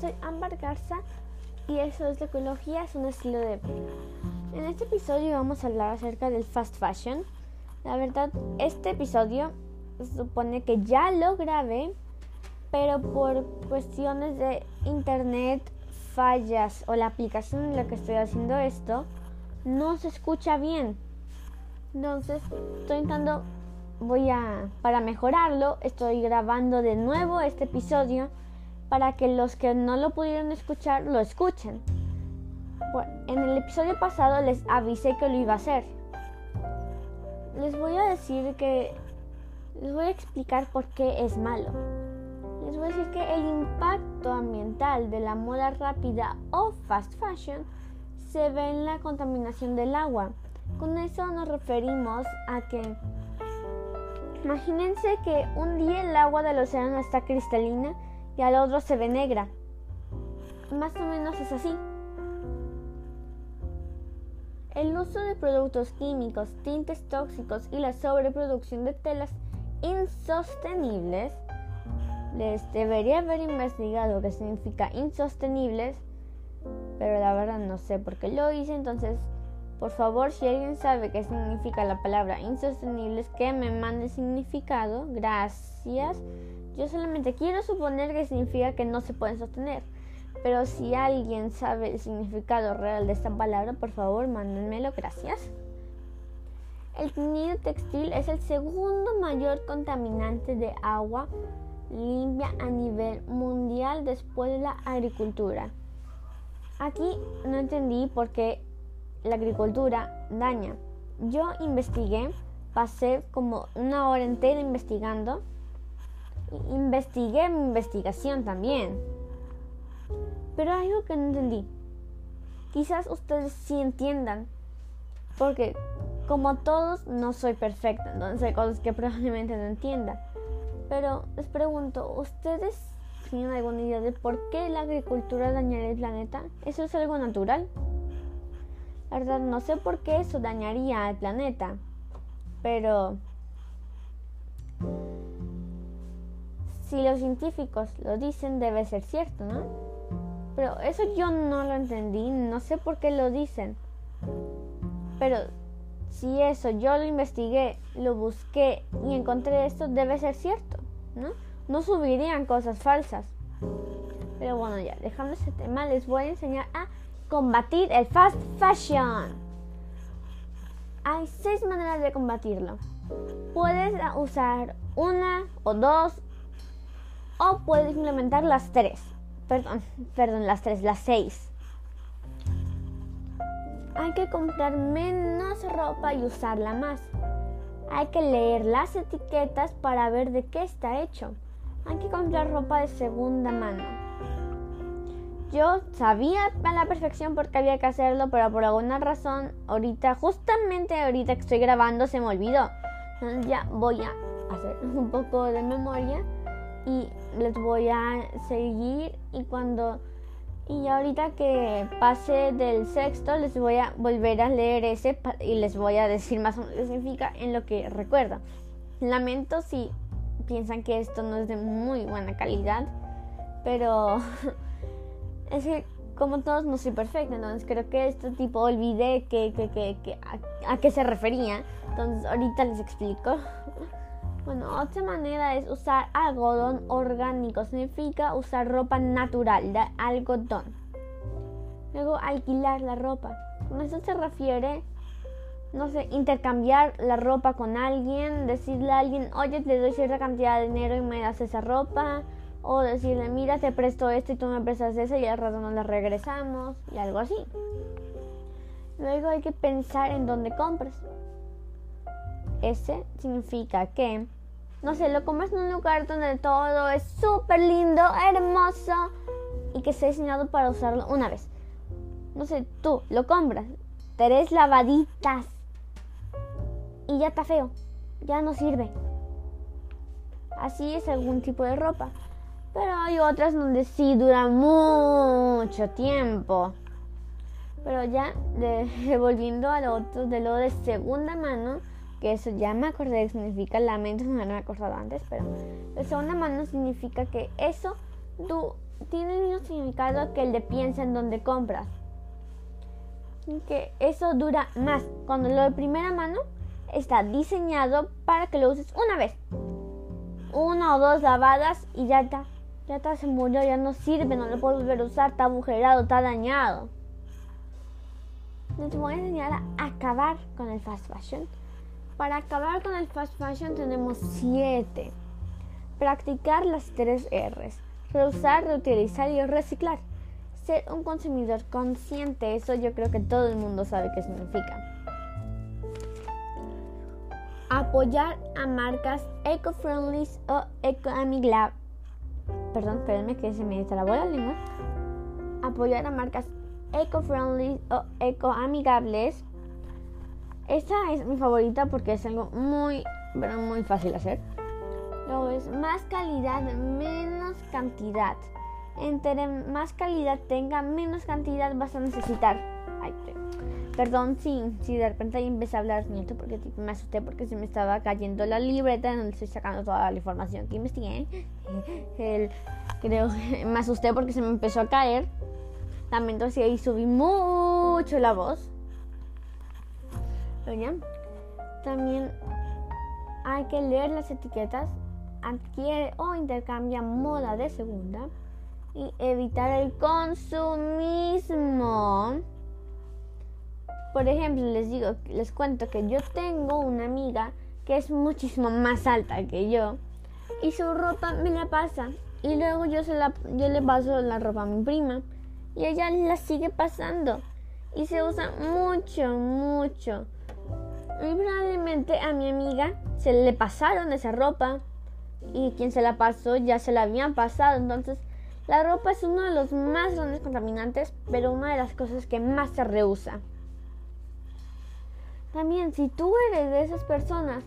Soy Ámbar Garza y eso es la ecología, es un estilo de vida. En este episodio vamos a hablar acerca del fast fashion. La verdad, este episodio supone que ya lo grabé, pero por cuestiones de internet, fallas o la aplicación en la que estoy haciendo esto, no se escucha bien. Entonces, estoy intentando, voy a, para mejorarlo, estoy grabando de nuevo este episodio para que los que no lo pudieron escuchar lo escuchen. Bueno, en el episodio pasado les avisé que lo iba a hacer. Les voy a decir que... Les voy a explicar por qué es malo. Les voy a decir que el impacto ambiental de la moda rápida o fast fashion se ve en la contaminación del agua. Con eso nos referimos a que imagínense que un día el agua del océano está cristalina y al otro se ve negra. Más o menos es así. El uso de productos químicos, tintes tóxicos y la sobreproducción de telas insostenibles, les debería haber investigado qué significa insostenibles, pero la verdad no sé por qué lo hice, entonces por favor si alguien sabe qué significa la palabra insostenibles, que me mande significado, gracias. Yo solamente quiero suponer que significa que no se pueden sostener. Pero si alguien sabe el significado real de esta palabra, por favor, mándenmelo. Gracias. El teñido textil es el segundo mayor contaminante de agua limpia a nivel mundial después de la agricultura. Aquí no entendí por qué la agricultura daña. Yo investigué, pasé como una hora entera investigando investigué mi investigación también. Pero hay algo que no entendí. Quizás ustedes sí entiendan. Porque como todos no soy perfecta. Entonces hay cosas que probablemente no entienda. Pero les pregunto, ¿ustedes tienen alguna idea de por qué la agricultura dañaría el planeta? ¿Eso es algo natural? La verdad no sé por qué eso dañaría al planeta. Pero si los científicos lo dicen, debe ser cierto, ¿no? Pero eso yo no lo entendí, no sé por qué lo dicen. Pero si eso yo lo investigué, lo busqué y encontré esto, debe ser cierto, ¿no? No subirían cosas falsas. Pero bueno, ya, dejando ese tema, les voy a enseñar a combatir el fast fashion. Hay seis maneras de combatirlo. Puedes usar una o dos o puedes implementar las tres. Perdón, perdón, las tres, las seis. Hay que comprar menos ropa y usarla más. Hay que leer las etiquetas para ver de qué está hecho. Hay que comprar ropa de segunda mano. Yo sabía a la perfección porque había que hacerlo, pero por alguna razón, ahorita, justamente ahorita que estoy grabando, se me olvidó. Entonces ya voy a hacer un poco de memoria y les voy a seguir y cuando y ahorita que pase del sexto les voy a volver a leer ese y les voy a decir más o menos qué significa en lo que recuerdo. Lamento si piensan que esto no es de muy buena calidad, pero es que como todos no soy perfecta, entonces creo que este tipo olvidé que, que, que, a, a qué se refería, entonces ahorita les explico. Bueno, otra manera es usar algodón orgánico. Significa usar ropa natural de algodón. Luego alquilar la ropa. Con eso se refiere, no sé, intercambiar la ropa con alguien, decirle a alguien, oye, te doy cierta cantidad de dinero y me das esa ropa. O decirle, mira, te presto esto y tú me prestas eso y al rato nos la regresamos. Y algo así. Luego hay que pensar en dónde compras. Ese significa que, no sé, lo comes en un lugar donde todo es súper lindo, hermoso y que esté diseñado para usarlo una vez. No sé, tú lo compras, tres lavaditas y ya está feo, ya no sirve. Así es algún tipo de ropa. Pero hay otras donde sí dura mucho tiempo. Pero ya, de, volviendo al otro, de lo de segunda mano, que eso ya me acordé que significa lamento, no me he acordado antes, pero de segunda mano significa que eso tiene el mismo significado que el de piensa en donde compras. Que eso dura más. Cuando lo de primera mano está diseñado para que lo uses una vez. Una o dos lavadas y ya está. Ya está, se murió, ya no sirve, no lo puedo volver a usar, está agujerado, está dañado. Les voy a enseñar a acabar con el fast fashion. Para acabar con el fast fashion tenemos siete. Practicar las tres R's. Reusar, reutilizar y reciclar. Ser un consumidor consciente, eso yo creo que todo el mundo sabe qué significa. Apoyar a marcas eco-friendly o eco-amigables. Perdón, espérenme que se me trabó la lengua. Apoyar a marcas eco-friendly o eco-amigables. Esta es mi favorita porque es algo muy, pero muy fácil hacer. Luego es más calidad, menos cantidad. Entre más calidad tenga, menos cantidad vas a necesitar. Ay, perdón si, si de repente empecé a hablar nieto porque me asusté porque se me estaba cayendo la libreta en donde estoy sacando toda la información que investigué. El, creo me asusté porque se me empezó a caer. También entonces ahí subí mucho la voz. También hay que leer las etiquetas, adquiere o intercambia moda de segunda y evitar el consumismo. Por ejemplo, les digo, les cuento que yo tengo una amiga que es muchísimo más alta que yo y su ropa me la pasa y luego yo se la yo le paso la ropa a mi prima y ella la sigue pasando y se usa mucho, mucho. Y probablemente a mi amiga se le pasaron esa ropa y quien se la pasó ya se la habían pasado. Entonces, la ropa es uno de los más grandes contaminantes, pero una de las cosas que más se reusa. También, si tú eres de esas personas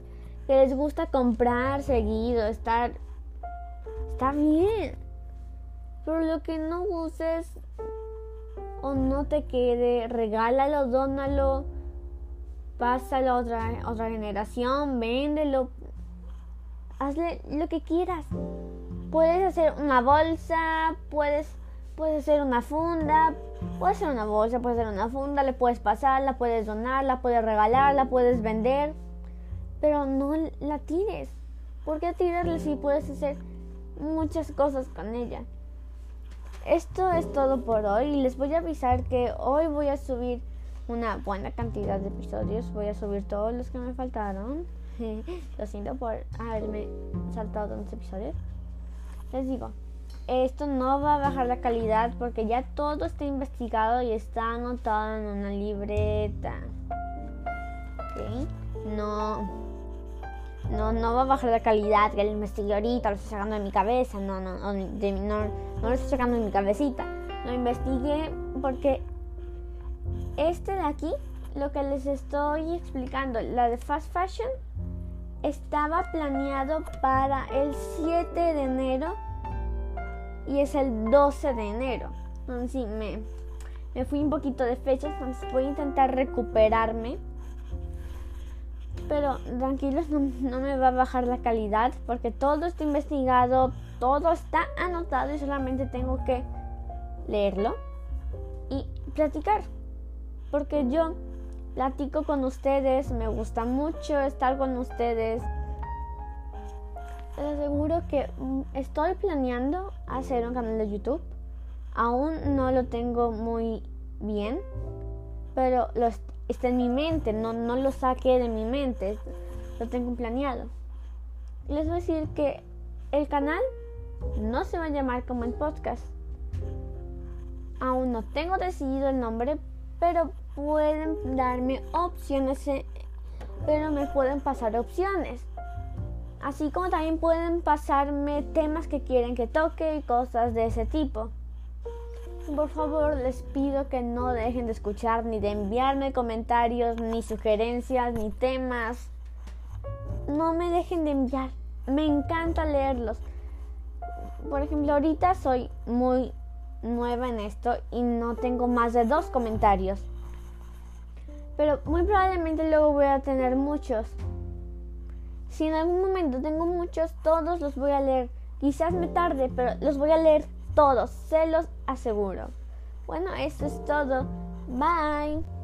que les gusta comprar seguido, estar. Está bien. Pero lo que no uses o no te quede, regálalo, dónalo pásalo a otra, otra generación, véndelo, hazle lo que quieras. Puedes hacer una bolsa, puedes, puedes hacer una funda, puedes hacer una bolsa, puedes hacer una funda, le puedes pasar, la puedes donar, la puedes regalar, la puedes vender, pero no la tires. ¿Por qué tirarla si puedes hacer muchas cosas con ella? Esto es todo por hoy. Les voy a avisar que hoy voy a subir una buena cantidad de episodios. Voy a subir todos los que me faltaron. Lo siento por haberme saltado los episodios. Les digo, esto no va a bajar la calidad porque ya todo está investigado y está anotado en una libreta. No, no, no va a bajar la calidad que lo investigué ahorita, lo estoy sacando de mi cabeza. No, no, no, no, no lo estoy sacando de mi cabecita. Lo investigué porque este de aquí, lo que les estoy explicando, la de fast fashion, estaba planeado para el 7 de enero y es el 12 de enero. Entonces sí, me, me fui un poquito de fechas, entonces voy a intentar recuperarme. Pero tranquilos, no, no, me va a bajar la calidad porque todo está investigado, todo está anotado y solamente tengo que leerlo y platicar porque yo platico con ustedes, me gusta mucho estar con ustedes. Les aseguro que mm, estoy planeando hacer un canal de YouTube. Aún no lo tengo muy bien, pero lo está en mi mente, no, no lo saqué de mi mente, lo tengo planeado. Les voy a decir que el canal no se va a llamar como el podcast. Aún no tengo decidido el nombre, pero pueden darme opciones, eh, pero me pueden pasar opciones. Así como también pueden pasarme temas que quieren que toque y cosas de ese tipo. Por favor, les pido que no dejen de escuchar ni de enviarme comentarios, ni sugerencias, ni temas. No me dejen de enviar. Me encanta leerlos. Por ejemplo, ahorita soy muy nueva en esto y no tengo más de dos comentarios pero muy probablemente luego voy a tener muchos. Si en algún momento tengo muchos, todos los voy a leer. Quizás me tarde, pero los voy a leer todos, se los aseguro. Bueno, eso es todo. Bye.